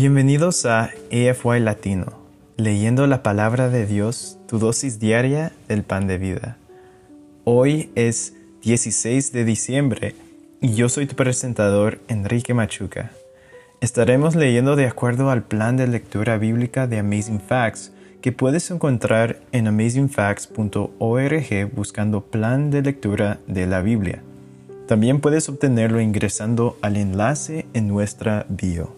Bienvenidos a AFY Latino, leyendo la palabra de Dios, tu dosis diaria del pan de vida. Hoy es 16 de diciembre y yo soy tu presentador Enrique Machuca. Estaremos leyendo de acuerdo al plan de lectura bíblica de Amazing Facts que puedes encontrar en amazingfacts.org buscando plan de lectura de la Biblia. También puedes obtenerlo ingresando al enlace en nuestra bio.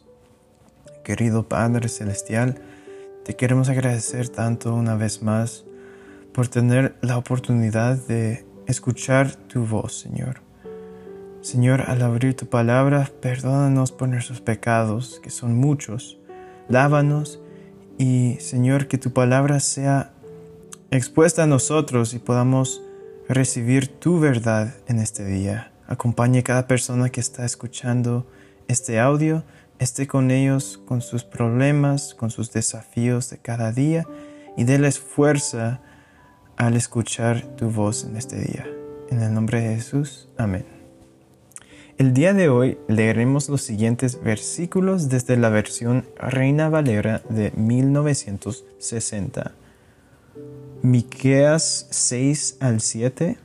Querido Padre Celestial, te queremos agradecer tanto una vez más por tener la oportunidad de escuchar tu voz, Señor. Señor, al abrir tu palabra, perdónanos por nuestros pecados, que son muchos. Lávanos y, Señor, que tu palabra sea expuesta a nosotros y podamos recibir tu verdad en este día. Acompañe cada persona que está escuchando este audio, esté con ellos, con sus problemas, con sus desafíos de cada día y déles fuerza al escuchar tu voz en este día. En el nombre de Jesús, amén. El día de hoy leeremos los siguientes versículos desde la versión Reina Valera de 1960. Miqueas 6 al 7,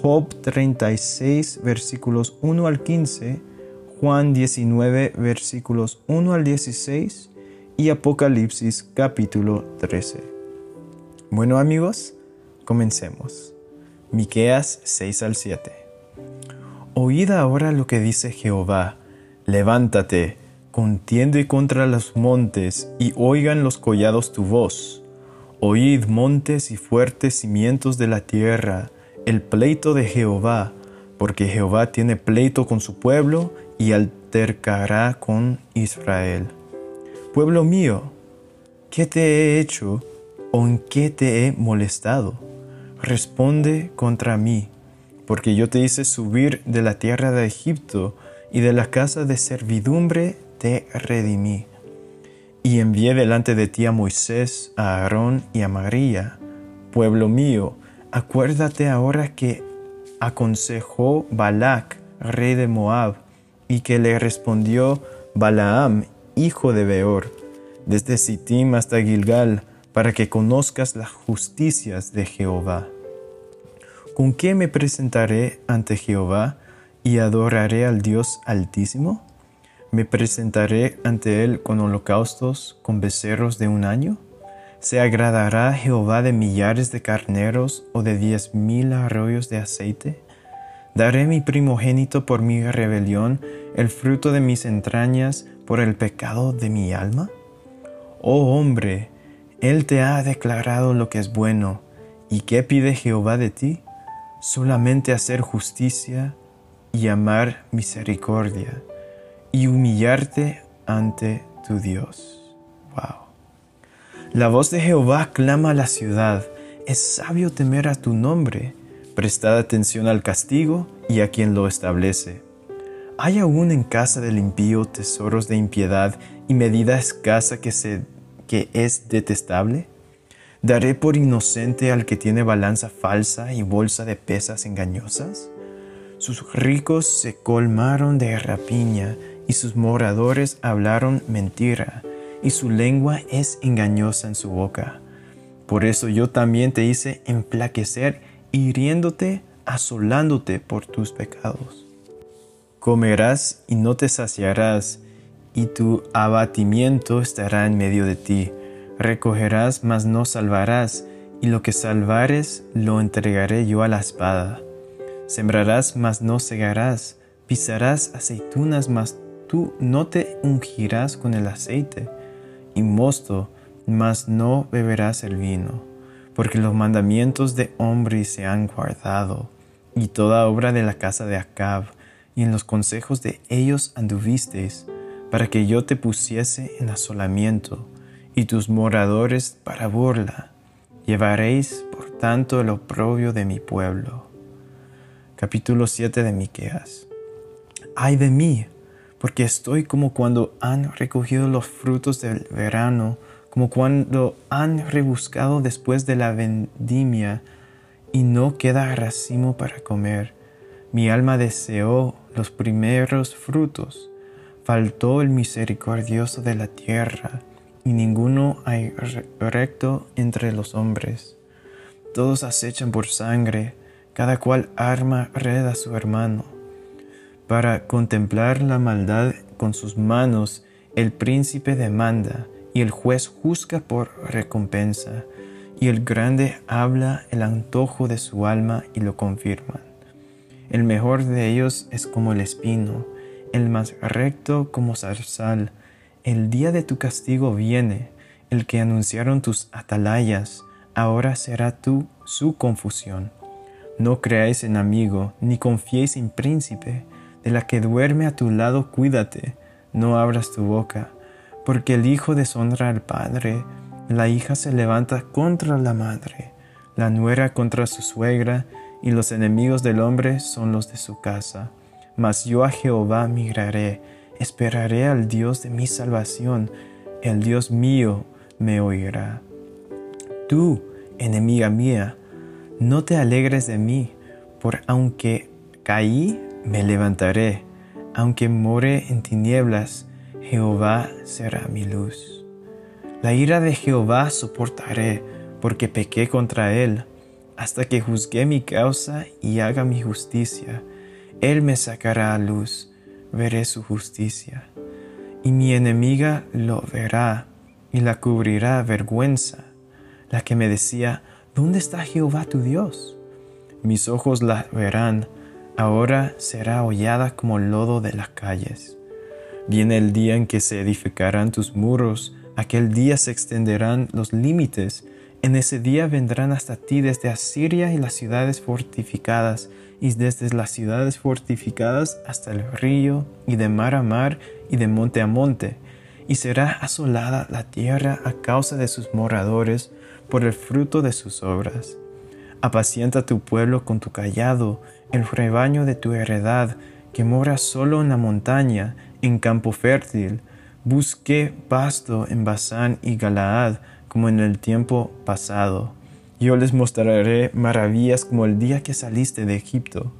Job 36 versículos 1 al 15, Juan 19 versículos 1 al 16 y Apocalipsis capítulo 13. Bueno amigos, comencemos. Miqueas 6 al 7. Oíd ahora lo que dice Jehová, levántate, contiende contra los montes, y oigan los collados tu voz. Oíd montes y fuertes cimientos de la tierra, el pleito de Jehová, porque Jehová tiene pleito con su pueblo y altercará con Israel. Pueblo mío, ¿qué te he hecho o en qué te he molestado? Responde contra mí porque yo te hice subir de la tierra de Egipto, y de la casa de servidumbre te redimí. Y envié delante de ti a Moisés, a Aarón y a María. Pueblo mío, acuérdate ahora que aconsejó Balac, rey de Moab, y que le respondió Balaam, hijo de Beor, desde Sittim hasta Gilgal, para que conozcas las justicias de Jehová. ¿Con qué me presentaré ante Jehová y adoraré al Dios Altísimo? ¿Me presentaré ante Él con holocaustos, con becerros de un año? ¿Se agradará Jehová de millares de carneros o de diez mil arroyos de aceite? ¿Daré mi primogénito por mi rebelión, el fruto de mis entrañas por el pecado de mi alma? Oh hombre, Él te ha declarado lo que es bueno, ¿y qué pide Jehová de ti? solamente hacer justicia y amar misericordia y humillarte ante tu Dios. Wow. La voz de Jehová clama a la ciudad. Es sabio temer a tu nombre. Prestad atención al castigo y a quien lo establece. ¿Hay aún en casa del impío tesoros de impiedad y medida escasa que, se, que es detestable? ¿Daré por inocente al que tiene balanza falsa y bolsa de pesas engañosas? Sus ricos se colmaron de rapiña y sus moradores hablaron mentira, y su lengua es engañosa en su boca. Por eso yo también te hice emplaquecer, hiriéndote, asolándote por tus pecados. Comerás y no te saciarás, y tu abatimiento estará en medio de ti Recogerás, mas no salvarás, y lo que salvares lo entregaré yo a la espada. Sembrarás, mas no segarás, pisarás aceitunas, mas tú no te ungirás con el aceite, y mosto, mas no beberás el vino, porque los mandamientos de hombres se han guardado, y toda obra de la casa de Acab, y en los consejos de ellos anduvisteis, para que yo te pusiese en asolamiento, y tus moradores para burla. Llevaréis, por tanto, el oprobio de mi pueblo. Capítulo 7 de Miqueas. Ay de mí, porque estoy como cuando han recogido los frutos del verano, como cuando han rebuscado después de la vendimia y no queda racimo para comer. Mi alma deseó los primeros frutos faltó el misericordioso de la tierra, y ninguno hay recto entre los hombres. Todos acechan por sangre, cada cual arma red a su hermano. Para contemplar la maldad con sus manos, el príncipe demanda, y el juez juzga por recompensa, y el grande habla el antojo de su alma y lo confirman. El mejor de ellos es como el espino, el más recto como zarzal. El día de tu castigo viene, el que anunciaron tus atalayas, ahora será tú su confusión. No creáis en amigo, ni confiéis en príncipe, de la que duerme a tu lado cuídate, no abras tu boca, porque el hijo deshonra al padre, la hija se levanta contra la madre, la nuera contra su suegra, y los enemigos del hombre son los de su casa. Mas yo a Jehová migraré, esperaré al Dios de mi salvación, el Dios mío me oirá. Tú, enemiga mía, no te alegres de mí, por aunque caí, me levantaré, aunque more en tinieblas, Jehová será mi luz. La ira de Jehová soportaré, porque pequé contra él, hasta que juzgue mi causa y haga mi justicia él me sacará a luz, veré su justicia. Y mi enemiga lo verá y la cubrirá vergüenza, la que me decía, ¿dónde está Jehová tu Dios? Mis ojos la verán, ahora será hollada como lodo de las calles. Viene el día en que se edificarán tus muros, aquel día se extenderán los límites, en ese día vendrán hasta ti desde Asiria y las ciudades fortificadas, y desde las ciudades fortificadas hasta el río, y de mar a mar, y de monte a monte, y será asolada la tierra a causa de sus moradores, por el fruto de sus obras. Apacienta tu pueblo con tu callado, el rebaño de tu heredad, que mora solo en la montaña, en campo fértil. Busque pasto en Basán y Galaad, como en el tiempo pasado yo les mostraré maravillas como el día que saliste de Egipto.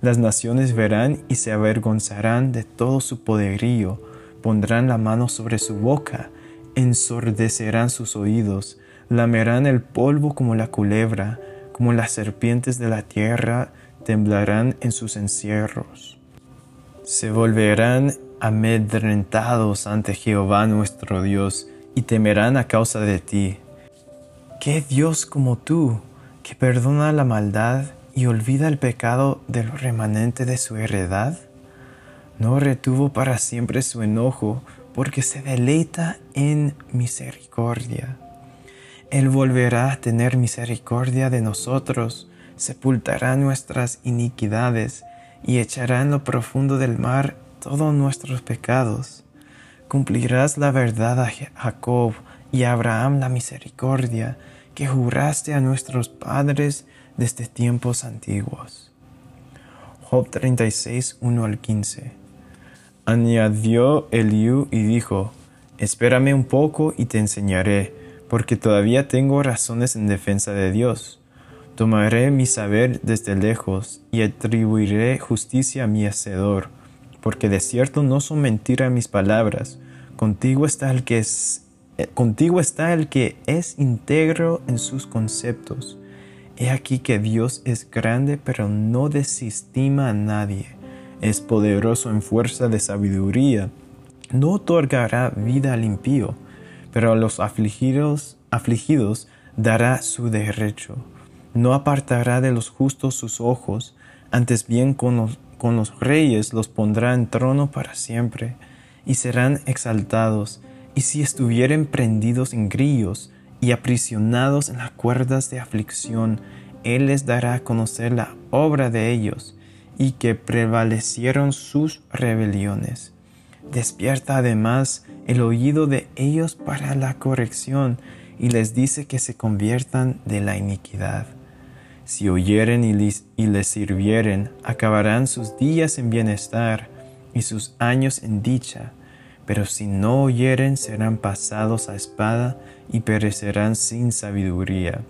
Las naciones verán y se avergonzarán de todo su poderío, pondrán la mano sobre su boca, ensordecerán sus oídos, lamerán el polvo como la culebra, como las serpientes de la tierra, temblarán en sus encierros. Se volverán amedrentados ante Jehová nuestro Dios, y temerán a causa de ti ¿Qué Dios como tú, que perdona la maldad y olvida el pecado del remanente de su heredad? No retuvo para siempre su enojo, porque se deleita en misericordia. Él volverá a tener misericordia de nosotros, sepultará nuestras iniquidades y echará en lo profundo del mar todos nuestros pecados. Cumplirás la verdad a Jacob y a Abraham la misericordia que juraste a nuestros padres desde tiempos antiguos. Job 36, 1 al 15. Añadió Eliú y dijo, Espérame un poco y te enseñaré, porque todavía tengo razones en defensa de Dios. Tomaré mi saber desde lejos y atribuiré justicia a mi hacedor, porque de cierto no son mentira mis palabras. Contigo está el que es eh, contigo está el que es íntegro en sus conceptos. He aquí que Dios es grande, pero no desestima a nadie. Es poderoso en fuerza de sabiduría. No otorgará vida al impío, pero a los afligidos, afligidos dará su derecho. No apartará de los justos sus ojos, antes bien con los, reyes los pondrá en trono para siempre, y serán exaltados y si estuvieren prendidos en grillos y aprisionados en las cuerdas de aflicción, Él les dará a conocer la obra de ellos y que prevalecieron sus rebeliones. despierta además el oído de ellos para la corrección y les dice que se conviertan de la iniquidad. Si oyeren y les, sirvieren, acabarán sus días en bienestar y sus años en dicha. Pero si no oyeren, serán pasados a espada y perecerán sin sabiduría.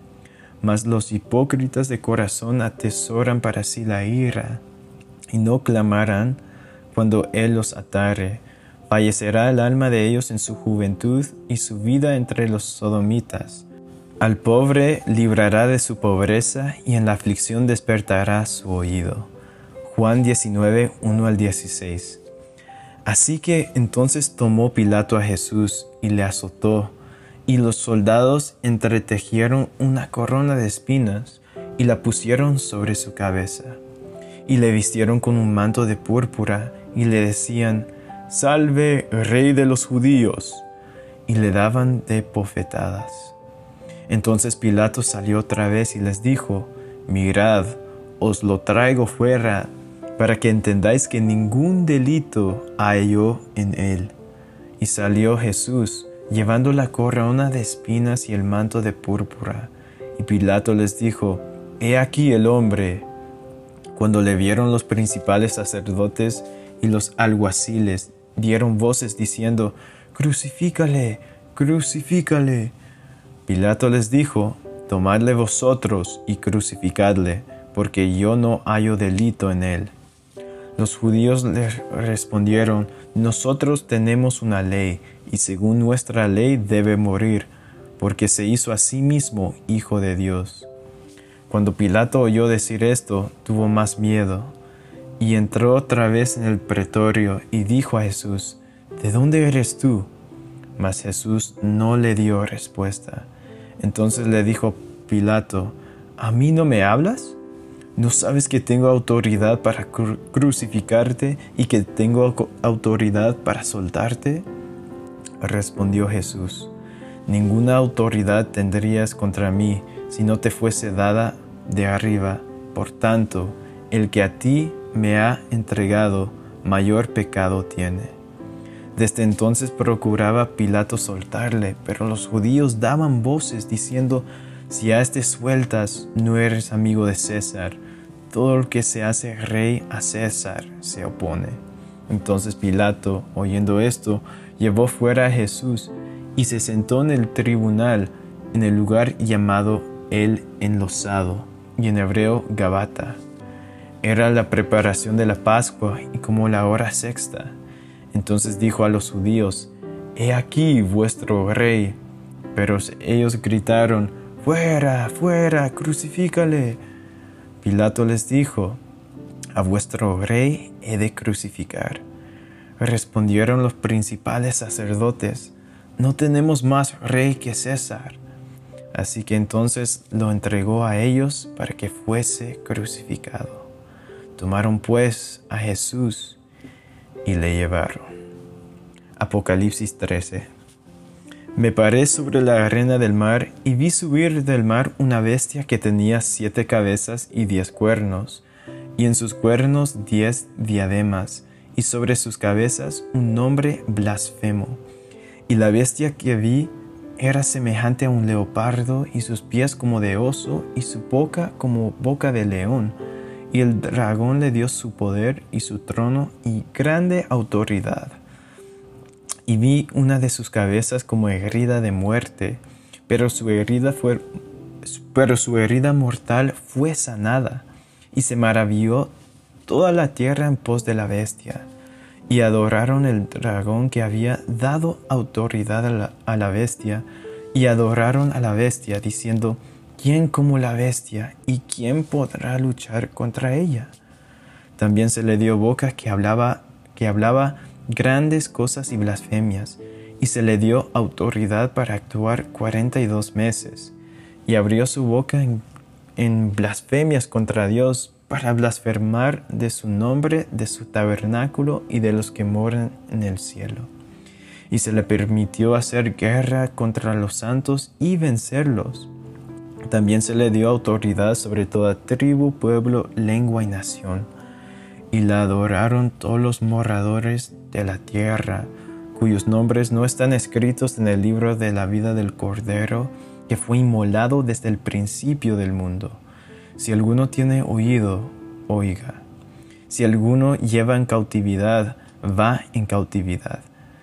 Mas los hipócritas de corazón atesoran para sí la ira, y no clamarán cuando Él los atare. Fallecerá el alma de ellos en su juventud y su vida entre los sodomitas. Al pobre librará de su pobreza y en la aflicción despertará su oído. Juan 19, 1 al 16. Así que entonces tomó Pilato a Jesús y le azotó, y los soldados entretejieron una corona de espinas y la pusieron sobre su cabeza, y le vistieron con un manto de púrpura y le decían, Salve, rey de los judíos, y le daban de bofetadas. Entonces Pilato salió otra vez y les dijo, Mirad, os lo traigo fuera para que entendáis que ningún delito yo en él. Y salió Jesús, llevando la corona de espinas y el manto de púrpura. Y Pilato les dijo, He aquí el hombre. Cuando le vieron los principales sacerdotes y los alguaciles, dieron voces diciendo, Crucifícale, crucifícale. Pilato les dijo, Tomadle vosotros y crucificadle, porque yo no hallo delito en él. Los judíos le respondieron, nosotros tenemos una ley, y según nuestra ley debe morir, porque se hizo a sí mismo hijo de Dios. Cuando Pilato oyó decir esto, tuvo más miedo, y entró otra vez en el pretorio y dijo a Jesús, ¿De dónde eres tú? Mas Jesús no le dio respuesta. Entonces le dijo Pilato, ¿A mí no me hablas? ¿No sabes que tengo autoridad para crucificarte y que tengo autoridad para soltarte? Respondió Jesús, ninguna autoridad tendrías contra mí si no te fuese dada de arriba. Por tanto, el que a ti me ha entregado, mayor pecado tiene. Desde entonces procuraba Pilato soltarle, pero los judíos daban voces diciendo, si a este sueltas, no eres amigo de César. Todo el que se hace rey a César se opone. Entonces Pilato, oyendo esto, llevó fuera a Jesús y se sentó en el tribunal en el lugar llamado el enlosado y en hebreo Gabata. Era la preparación de la Pascua y como la hora sexta. Entonces dijo a los judíos, He aquí vuestro rey. Pero ellos gritaron, Fuera, fuera, crucifícale. Pilato les dijo, A vuestro rey he de crucificar. Respondieron los principales sacerdotes, No tenemos más rey que César. Así que entonces lo entregó a ellos para que fuese crucificado. Tomaron pues a Jesús y le llevaron. Apocalipsis 13 me paré sobre la arena del mar y vi subir del mar una bestia que tenía siete cabezas y diez cuernos, y en sus cuernos diez diademas, y sobre sus cabezas un nombre blasfemo. Y la bestia que vi era semejante a un leopardo, y sus pies como de oso, y su boca como boca de león. Y el dragón le dio su poder y su trono y grande autoridad. Y vi una de sus cabezas como herida de muerte, pero su herida fue pero su herida mortal fue sanada, y se maravilló toda la tierra en pos de la bestia, y adoraron el dragón que había dado autoridad a la, a la bestia, y adoraron a la bestia, diciendo, ¿quién como la bestia, y quién podrá luchar contra ella? También se le dio boca que hablaba, que hablaba grandes cosas y blasfemias, y se le dio autoridad para actuar cuarenta y dos meses, y abrió su boca en, en blasfemias contra Dios para blasfemar de su nombre, de su tabernáculo y de los que moran en el cielo. Y se le permitió hacer guerra contra los santos y vencerlos. También se le dio autoridad sobre toda tribu, pueblo, lengua y nación y la adoraron todos los moradores de la tierra, cuyos nombres no están escritos en el libro de la vida del Cordero, que fue inmolado desde el principio del mundo. Si alguno tiene oído, oiga. Si alguno lleva en cautividad, va en cautividad.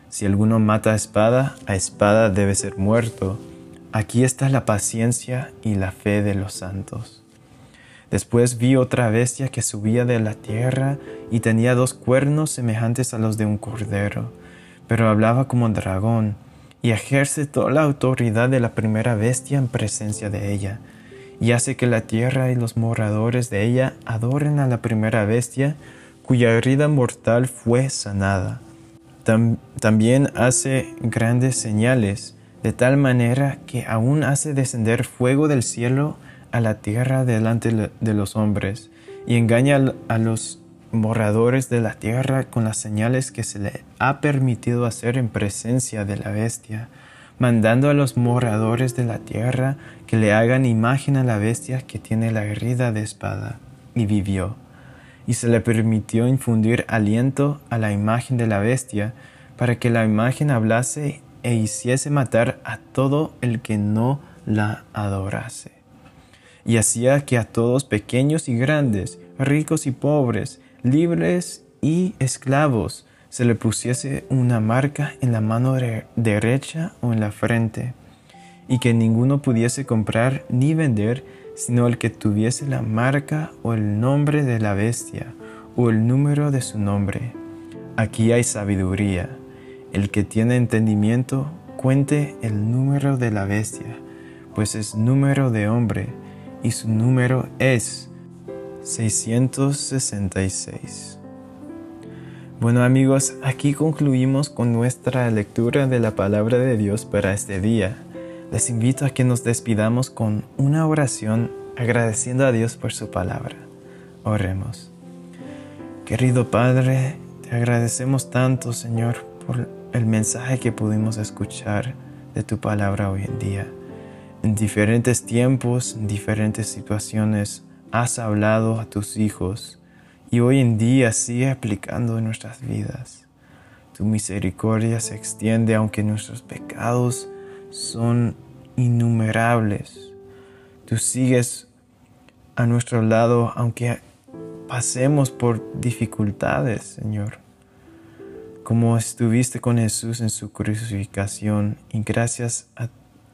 Si alguno mata a espada, a espada debe ser muerto. Aquí está la paciencia y la fe de los santos. Después vi otra bestia que subía de la tierra y tenía dos cuernos semejantes a los de un cordero, pero hablaba como dragón y ejerce toda la autoridad de la primera bestia en presencia de ella, y hace que la tierra y los moradores de ella adoren a la primera bestia cuya herida mortal fue sanada. también hace grandes señales, de tal manera que aún hace descender fuego del cielo a la tierra delante de los hombres y engaña a los moradores de la tierra con las señales que se le ha permitido hacer en presencia de la bestia, mandando a los moradores de la tierra que le hagan imagen a la bestia que tiene la herida de espada. Y vivió. Y se le permitió infundir aliento a la imagen de la bestia, para que la imagen hablase e hiciese matar a todo el que no la adorase y hacía que a todos pequeños y grandes, ricos y pobres, libres y esclavos, se le pusiese una marca en la mano derecha o en la frente, y que ninguno pudiese comprar ni vender sino el que tuviese la marca o el nombre de la bestia o el número de su nombre. Aquí hay sabiduría. El que tiene entendimiento, cuente el número de la bestia, pues es número de hombre y su número es 666. Bueno amigos, aquí concluimos con nuestra lectura de la palabra de Dios para este día. Les invito a que nos despidamos con una oración agradeciendo a Dios por su palabra. Oremos. Querido Padre, te agradecemos tanto, Señor, por el mensaje que pudimos escuchar de tu palabra hoy en día. En diferentes tiempos, en diferentes situaciones, has hablado a tus hijos y hoy en día sigue aplicando en nuestras vidas. Tu misericordia se extiende aunque nuestros pecados son innumerables. Tú sigues a nuestro lado aunque pasemos por dificultades, Señor. Como estuviste con Jesús en su crucificación y gracias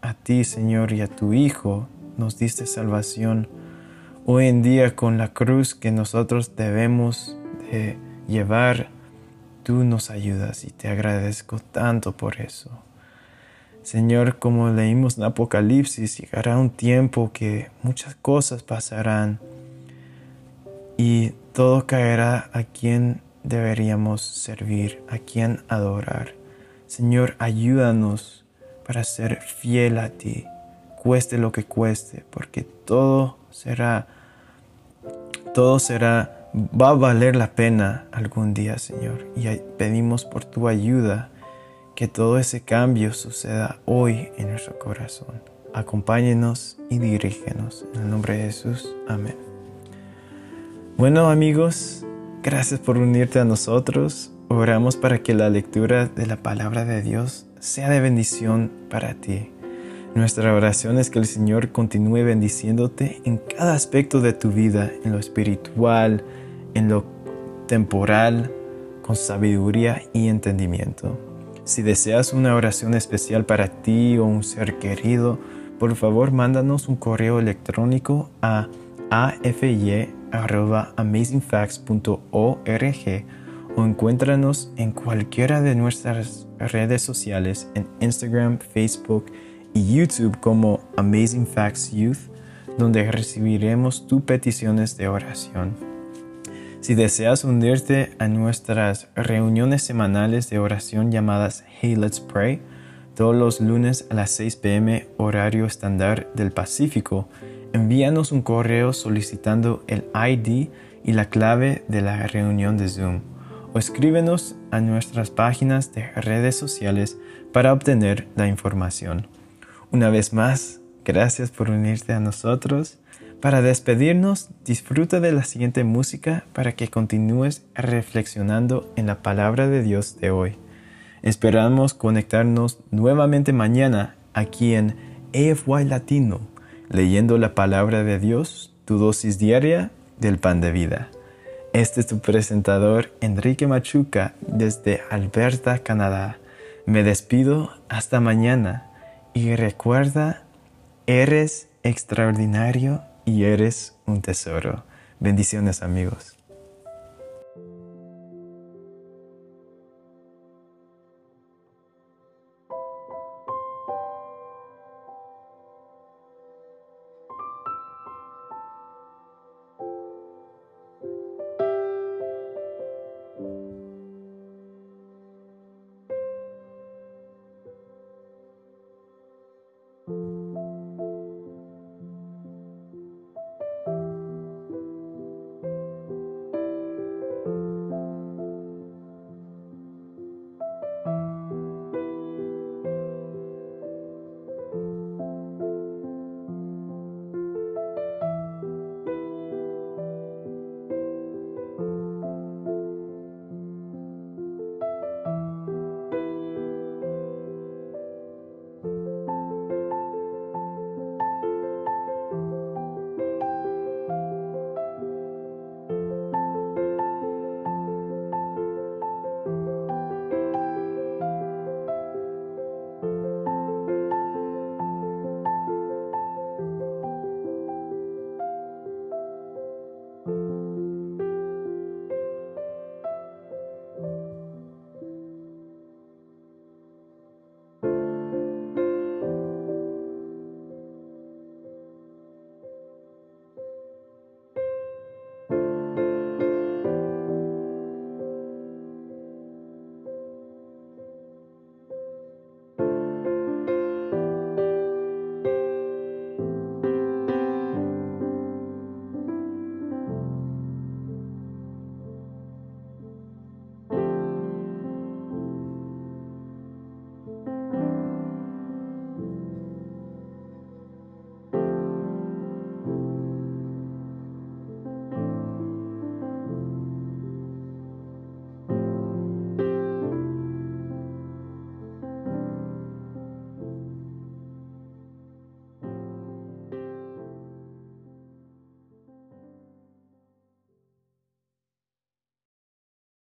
a ti, Señor, y a tu Hijo nos diste salvación. Hoy en día con la cruz que nosotros debemos de llevar, tú nos ayudas y te agradezco tanto por eso. Señor, como leímos en Apocalipsis, llegará un tiempo que muchas cosas pasarán y todo caerá a quien deberíamos servir, a quien adorar. Señor, ayúdanos para ser fiel a ti, cueste lo que cueste, porque todo será, todo será, va a valer la pena algún día, Señor. Y pedimos por tu ayuda que todo ese cambio suceda hoy en nuestro corazón. Acompáñenos y dirígenos. En el nombre de Jesús. Amén. Bueno amigos, gracias por unirte a nosotros. Oramos para que la lectura de la palabra de Dios sea de bendición para ti. Nuestra oración es que el Señor continúe bendiciéndote en cada aspecto de tu vida, en lo espiritual, en lo temporal, con sabiduría y entendimiento. Si deseas una oración especial para ti o un ser querido, por favor mándanos un correo electrónico a afy.amazingfacts.org o encuéntranos en cualquiera de nuestras redes sociales en Instagram, Facebook y YouTube como Amazing Facts Youth, donde recibiremos tus peticiones de oración. Si deseas unirte a nuestras reuniones semanales de oración llamadas Hey Let's Pray, todos los lunes a las 6 pm horario estándar del Pacífico, envíanos un correo solicitando el ID y la clave de la reunión de Zoom o escríbenos a nuestras páginas de redes sociales para obtener la información. Una vez más, gracias por unirte a nosotros. Para despedirnos, disfruta de la siguiente música para que continúes reflexionando en la palabra de Dios de hoy. Esperamos conectarnos nuevamente mañana aquí en AFY Latino, leyendo la palabra de Dios, tu dosis diaria del pan de vida. Este es tu presentador Enrique Machuca desde Alberta, Canadá. Me despido hasta mañana y recuerda, eres extraordinario y eres un tesoro. Bendiciones amigos.